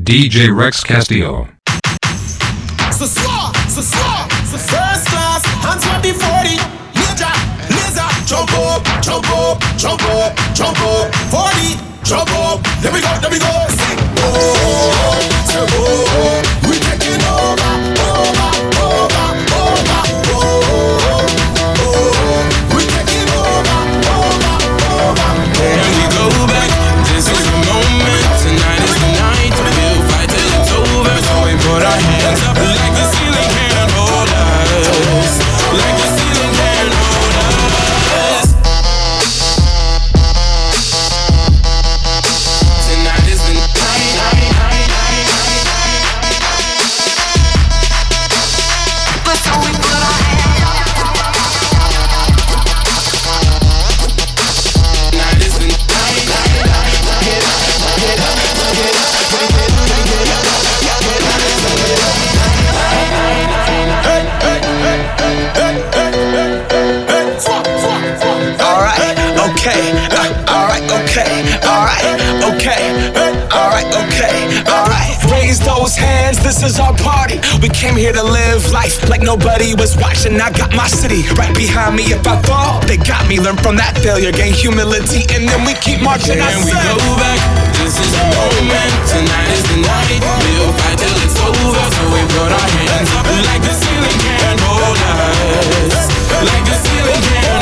DJ Rex Castillo. So slow, so slow, so first class, hands on the 40. Laser, jump up, jump up, jump up, jump up. 40, jump up. There we go, there we go. Oh, oh, we taking hands, this is our party. We came here to live life like nobody was watching. I got my city right behind me. If I fall, they got me. Learn from that failure, gain humility, and then we keep marching. I we go back? This is the moment. Tonight is the night. We'll fight till it's over. So we put our hands up like the ceiling can't hold us. Like the ceiling can't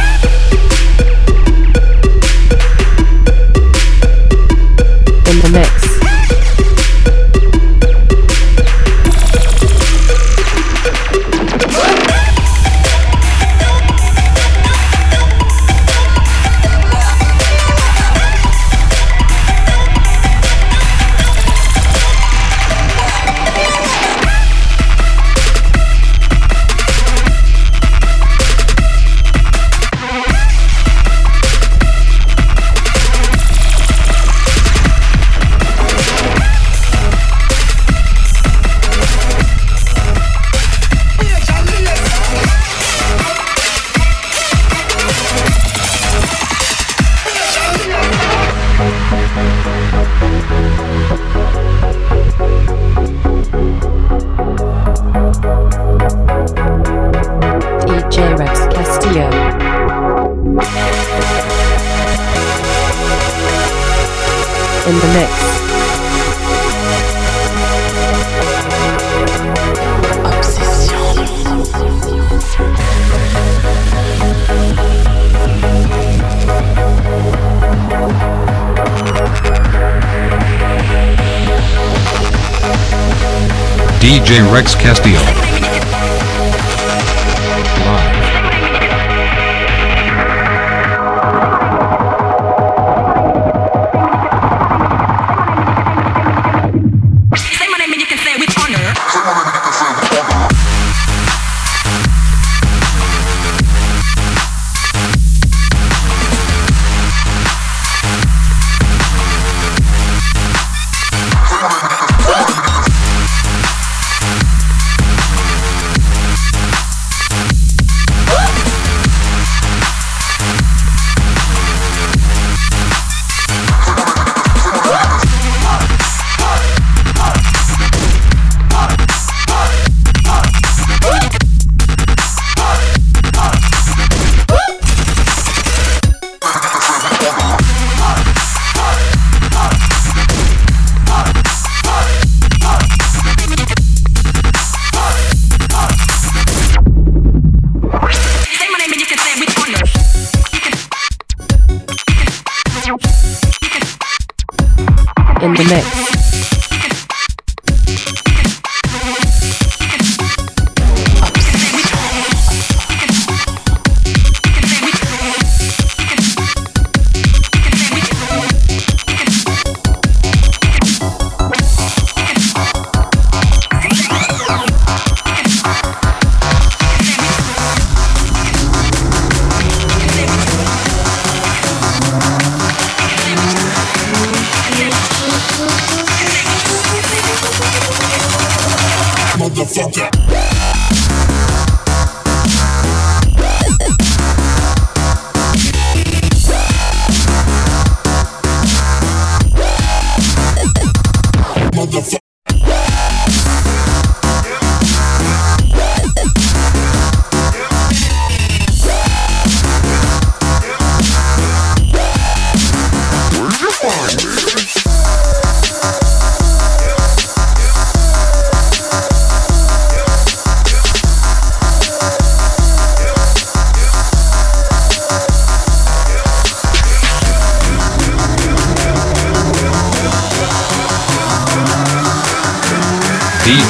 DJ Rex Castillo.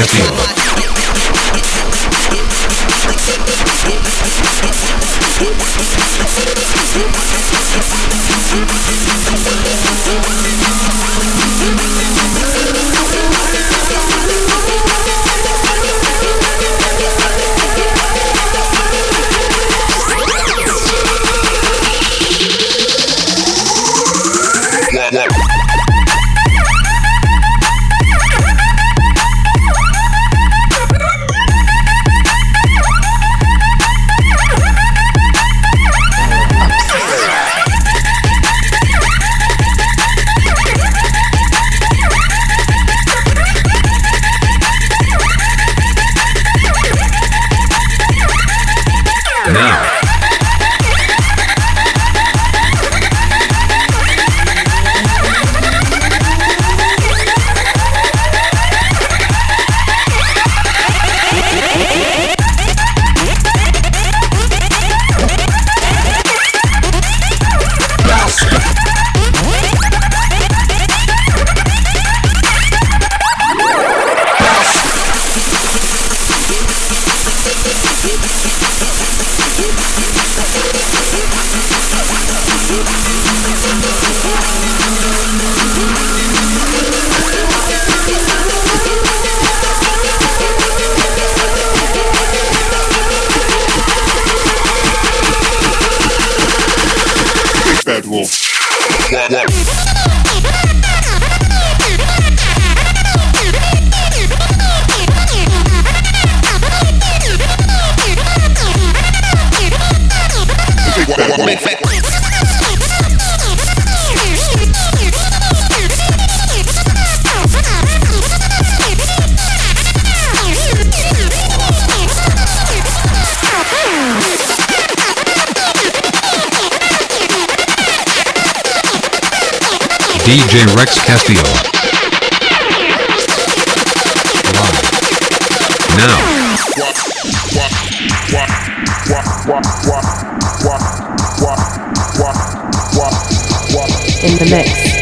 DJ DJ Rex Castillo. Live. Now, in the mix.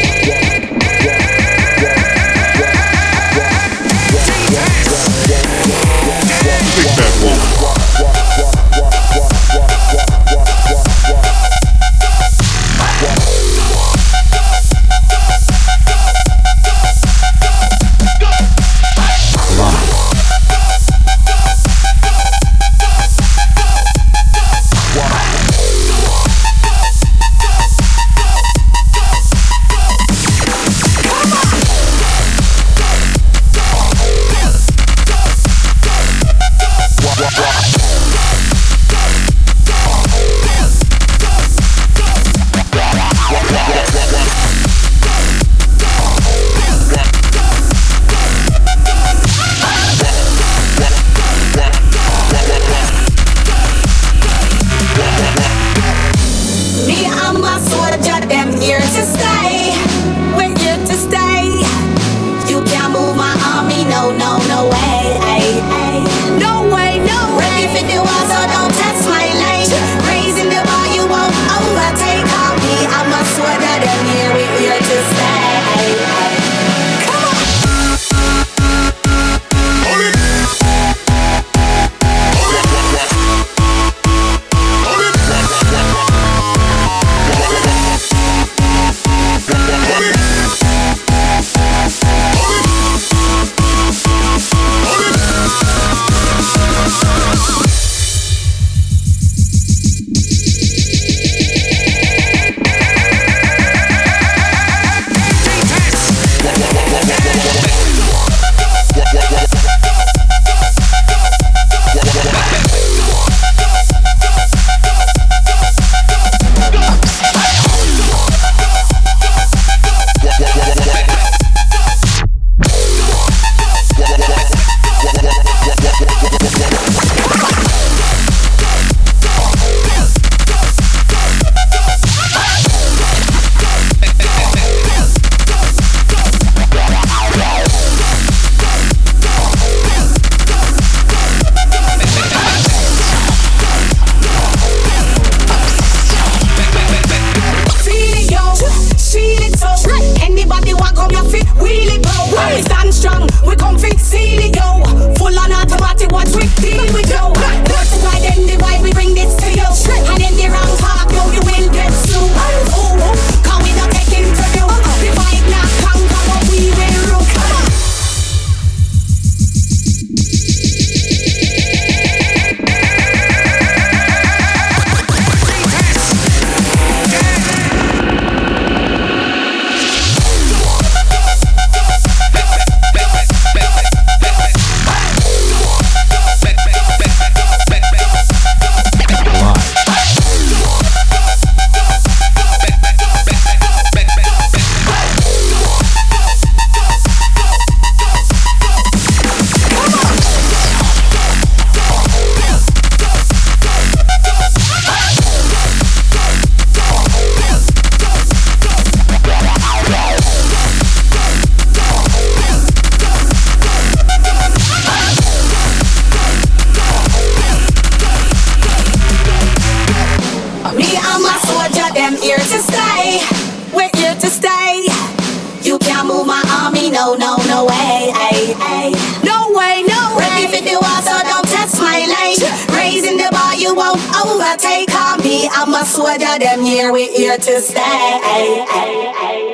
Soldier, them here, we're here to stay. Ay, ay, ay.